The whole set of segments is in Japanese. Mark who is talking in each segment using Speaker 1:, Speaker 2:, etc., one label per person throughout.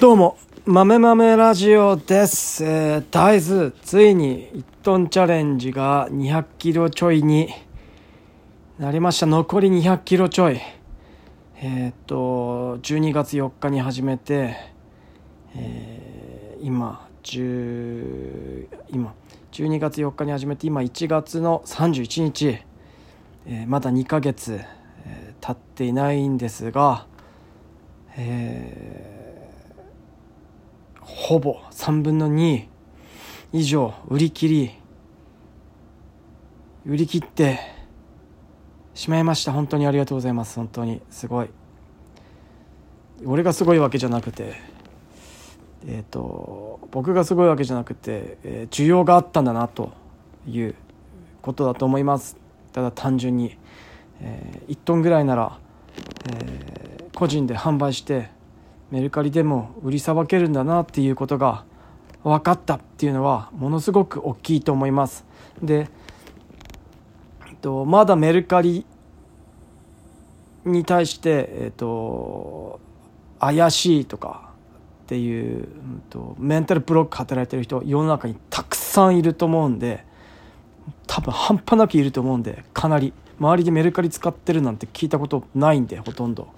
Speaker 1: どうも、豆豆ラジオです。えー、大豆、ついに1トンチャレンジが200キロちょいになりました。残り200キロちょい。えーっと、12月4日に始めて、えー今、10、今、12月4日に始めて、今1月の31日、えーまだ2ヶ月、えー経っていないんですが、えーほぼ3分の2以上売り切り売り切ってしまいました。本当にありがとうございます。本当に。すごい。俺がすごいわけじゃなくてえっ、と僕がすごいわけじゃなくて、えー需要があったんだなということだと思います。ただ単純に、え1トンぐらいなら、えー個人で販売してメルカリでも売りさばけるんだなっていうことが分かったっていうのはものすごく大きいと思いますで、えっと、まだメルカリに対して、えっと、怪しいとかっていう、うんと、メンタルブロック働いてる人世の中にたくさんいると思うんで多分半端なくいると思うんでかなり周りでメルカリ使ってるなんて聞いたことないんでほとんど。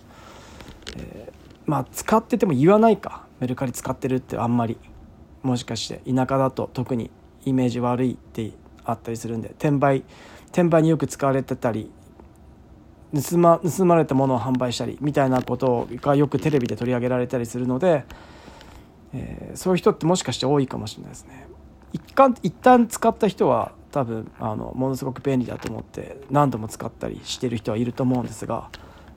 Speaker 1: まあ使ってても言わないか。メルカリ使ってるってあんまりもしかして。田舎だと特にイメージ悪いってあったりするんで。転売転売によく使われてたり盗ま盗まれたものを販売したりみたいなことがよくテレビで取り上げられたりするので、えーそういう人ってもしかして多いかもしれないですね。一旦一旦使った人は多分あのものすごく便利だと思って何度も使ったりしてる人はいると思うんですが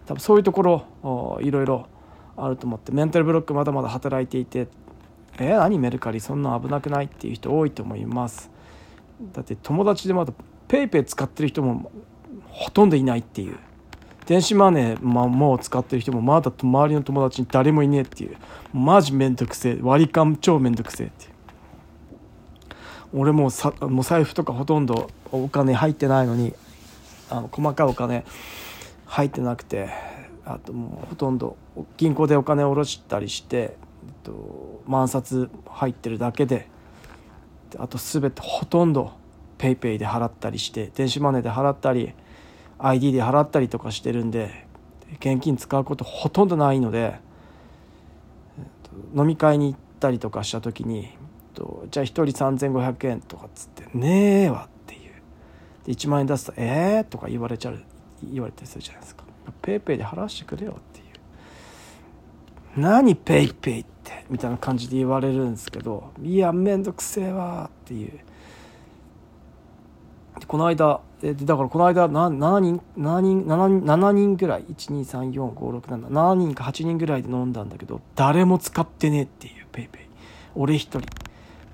Speaker 1: 多分そういうところいろいろあると思ってメンタルブロックまだまだ働いていてえー何メルカリ？そんな危なくないっていう人多いと思います。だって友達でまだ PayPay 使ってる人もほとんどいないっていう。電子マネー、まあ、もう使ってる人もまだ周りの友達に誰もいねえっていう。マジめんどくせえ。割り勘超めんどくせえっていう。俺もうさもう財布とかほとんどお金入ってないのにあの細かいお金入ってなくて。あともうほとんど銀行でお金を下ろしたりして、えっと、万札入ってるだけであと全てほとんど PayPay で払ったりして電子マネーで払ったり ID で払ったりとかしてるんで現金使うことほとんどないので、飲み会に行ったりとかした時に、とじゃあ1人3500円とかっつって「ねえわ」っていうで1万円出すと「えー?」とか言われちゃう言われたりするじゃないですか。 PayPay で払わしてくれよっていう。何 PayPay ってみたいな感じで言われるんですけどいやめんどくせえわっていう。この間えだからこの間な7人7人 ,7 人 ,7 人ぐらい1234567 7人か8人ぐらいで飲んだんだけど誰も使ってねえっていうペイペイ。俺一人。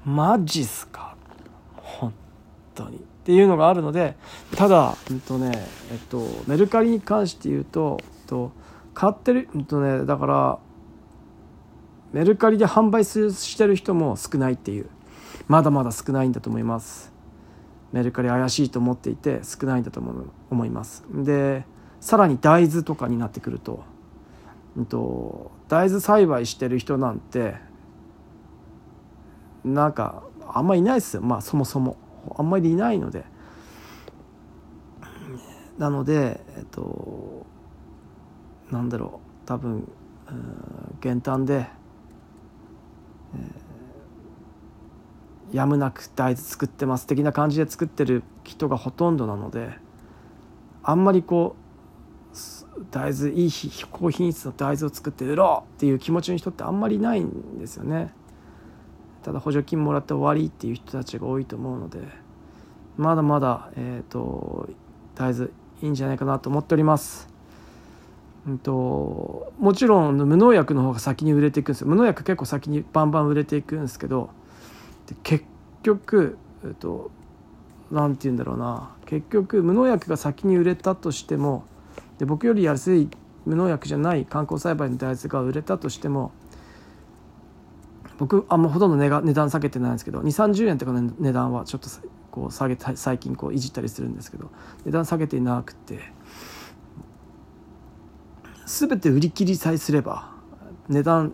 Speaker 1: マジっすか？本当に。っていうのがあるのでただ、うんとねえっと、メルカリに関して言うと、えっと、買ってる、うんとね、だからメルカリで販売するしてる人も少ないっていう。まだまだ少ないんだと思います。メルカリ怪しいと思っていて少ないんだと思う思います。でさらに大豆とかになってくると,、うんと大豆栽培してる人なんてなんかあんまいないですよ。まあそもそも。あんまりいないのでなのでえっとなんだろう多分うん減反で、えーやむなく大豆作ってます的な感じで作ってる人がほとんどなのであんまりこう大豆いい高品質の大豆を作って売ろうっていう気持ちの人ってあんまりいないんですよね。ただ補助金もらって終わりっていう人たちが多いと思うのでまだまだ、えー、と大豆いいんじゃないかなと思っております。うんともちろん無農薬の方が先に売れていくんですよ無農薬結構先にバンバン売れていくんですけどで結局、えっと、なんて言うんだろうな結局無農薬が先に売れたとしてもで僕より安い無農薬じゃない観光栽培の大豆が売れたとしても僕あんまほとんど値が値段下げてないんですけど2 3 0円とかの値段はちょっとこう下げた最近こういじったりするんですけど値段下げていなくて全て売り切りさえすれば値段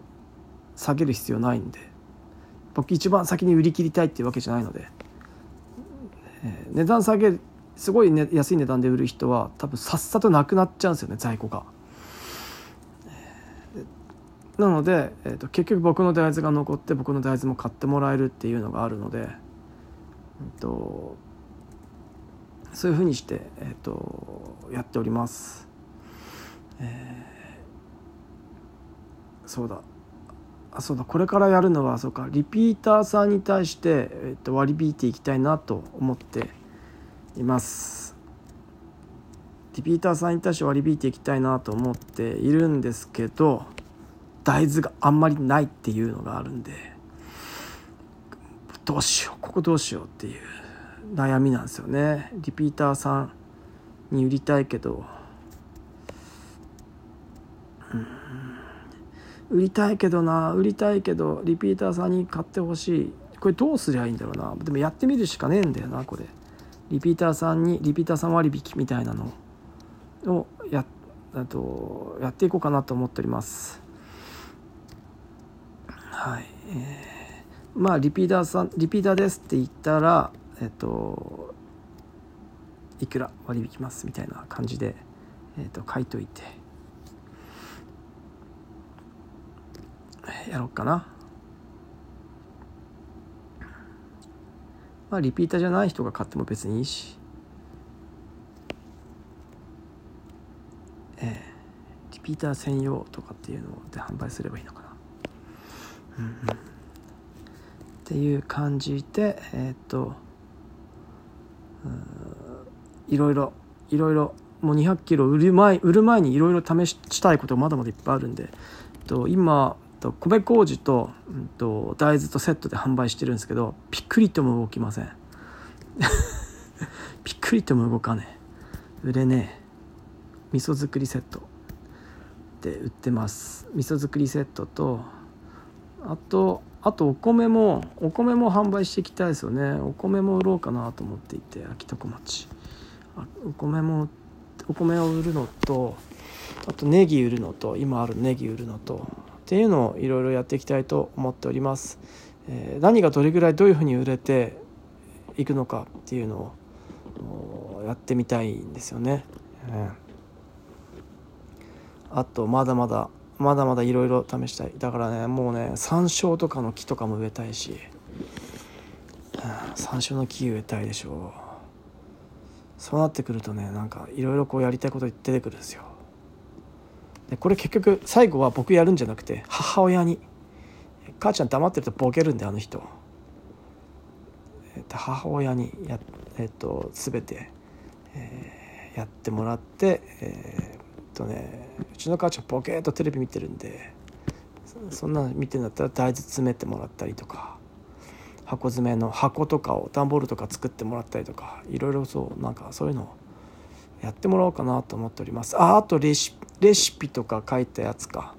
Speaker 1: 下げる必要ないんで僕一番先に売り切りたいっていうわけじゃないので、えー、値段下げすごい、ね、安い値段で売る人は多分さっさとなくなっちゃうんですよね在庫が。なので、えーと、結局僕の大豆が残って僕の大豆も買ってもらえるっていうのがあるので、えーと、そういうふうにして、えーと、やっております。えー、そうだ。あそうだ。これからやるのはそうか。リピーターさんに対して、えー、と割り引いていきたいなと思っています。リピーターさんに対して割り引いていきたいなと思っているんですけど大豆があんまりないっていうのがあるんでどうしようここどうしようっていう悩みなんですよね。リピーターさんに売りたいけどうん売りたいけどな売りたいけどリピーターさんに買ってほしい。これどうすりゃいいんだろうな。でもやってみるしかねえんだよなこれ。リピーターさんにリピーターさん割引みたいなのをやとやっていこうかなと思っております。はい、えー、まあリピーターさんリピーターですって言ったらえっといくら割引きますみたいな感じで、えっと、書いといてやろうかな。まあリピーターじゃない人が買っても別にいいし。ええリピーター専用とかっていうので販売すればいいのかな。っていう感じでえー、っといろいろいろいろもう200キロ売る前売る前にいろいろ試したいことがまだまだいっぱいあるんで、と、今と米麹と,、うんと大豆とセットで販売してるんですけどピクリとも動きません。ピクリとも動かねえ。売れねえ。味噌作りセットで売ってます。味噌作りセットとあとあとお米もお米も販売していきたいですよね。お米も売ろうかなと思っていて秋田小町。お米もお米を売るのとあとネギ売るのと今あるネギ売るのとっていうのをいろいろやっていきたいと思っております、えー、何がどれぐらいどういうふうに売れていくのかっていうのをやってみたいんですよね、えー、あとまだまだまだまだいろいろ試したい。だからねもうね山椒とかの木とかも植えたいし、うん、山椒の木植えたいでしょう。そうなってくるとねなんかいろいろこうやりたいこと出てくるんですよ。でこれ結局最後は僕やるんじゃなくて母親に。母ちゃん黙ってるとボケるんであの人、母親にや、えっと、全て、えー、やってもらってえーとねうちの母ちゃんポケーっとテレビ見てるんでそんなの見てんだったら大豆詰めてもらったりとか箱詰めの箱とかを段ボールとか作ってもらったりとかいろいろそうなんかそういうのをやってもらおうかなと思っております。ああとレシレシピとか書いたやつか。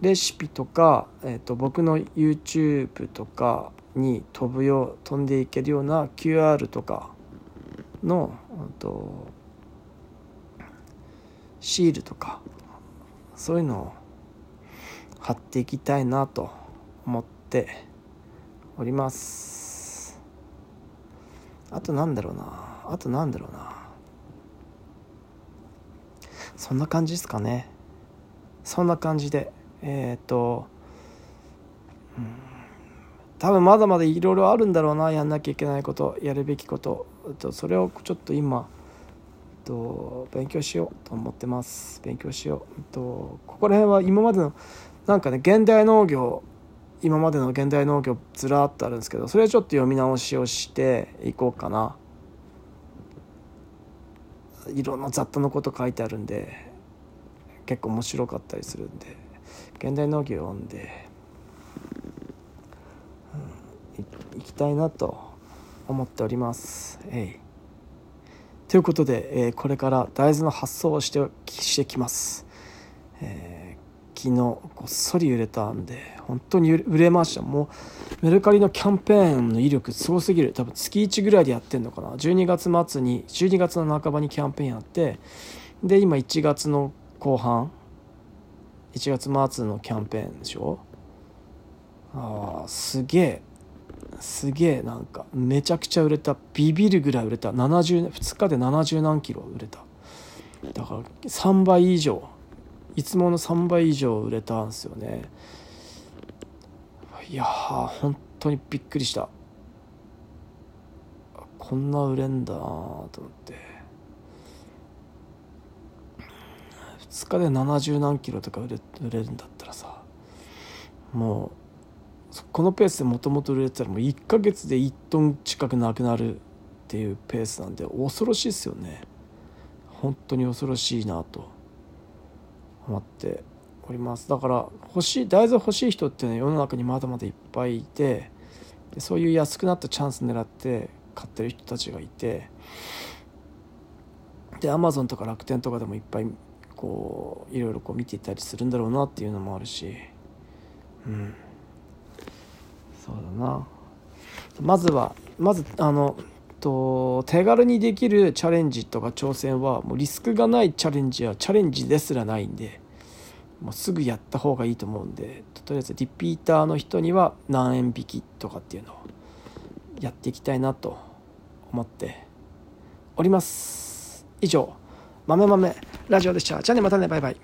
Speaker 1: レシピとか、えーと、僕の YouTube とかに飛ぶよう飛んでいけるような QR とかのとシールとかそういうのを貼っていきたいなと思っております。あとなんだろうな。あとなんだろうな。そんな感じですかね。そんな感じで。えっ、とうん。多分まだまだいろいろあるんだろうな。やんなきゃいけないことやるべきことそれをちょっと今と勉強しようと思ってます。勉強しよう。とここら辺は今までのなんかね現代農業今までの現代農業ずらっとあるんですけどそれはちょっと読み直しをしていこうかな。いろんな雑多なこと書いてあるんで結構面白かったりするんで現代農業読んで、うん、いきたいなと思っております。えい。ということで、えー、これから大豆の発送をしてしてきます、えー、昨日ごっそり売れたんで本当に売れました。もうメルカリのキャンペーンの威力すごすぎる。多分月1ぐらいでやってんのかな。12月末に12月の半ばにキャンペーンやってで今1月の後半1月末のキャンペーンでしょ？ああすげえ。すげえなんかめちゃくちゃ売れたビビるぐらい売れた。70 2日で70何キロ売れた。だから3倍以上。いつもの3倍以上売れたんですよね。いやー本当にびっくりした。こんな売れんだなと思って。2日で70何キロとか売れ売れるんだったらさもうこのペースでもともと売れてたらもう1ヶ月で1トン近くなくなるっていうペースなんで恐ろしいですよね。本当に恐ろしいなと思っております。だから欲しい大豆欲しい人っていうのは世の中にまだまだいっぱいいてでそういう安くなったチャンス狙って買ってる人たちがいてでアマゾンとか楽天とかでもいっぱいこういろいろこう見ていたりするんだろうなっていうのもあるしうん。そうだな。まずはまずあのと手軽にできるチャレンジとか挑戦はもうリスクがないチャレンジはチャレンジですらないんでもうすぐやった方がいいと思うんでとりあえずリピーターの人には何円引きとかっていうのをやっていきたいなと思っております。以上豆豆ラジオでした。じゃあねまたねバイバイ。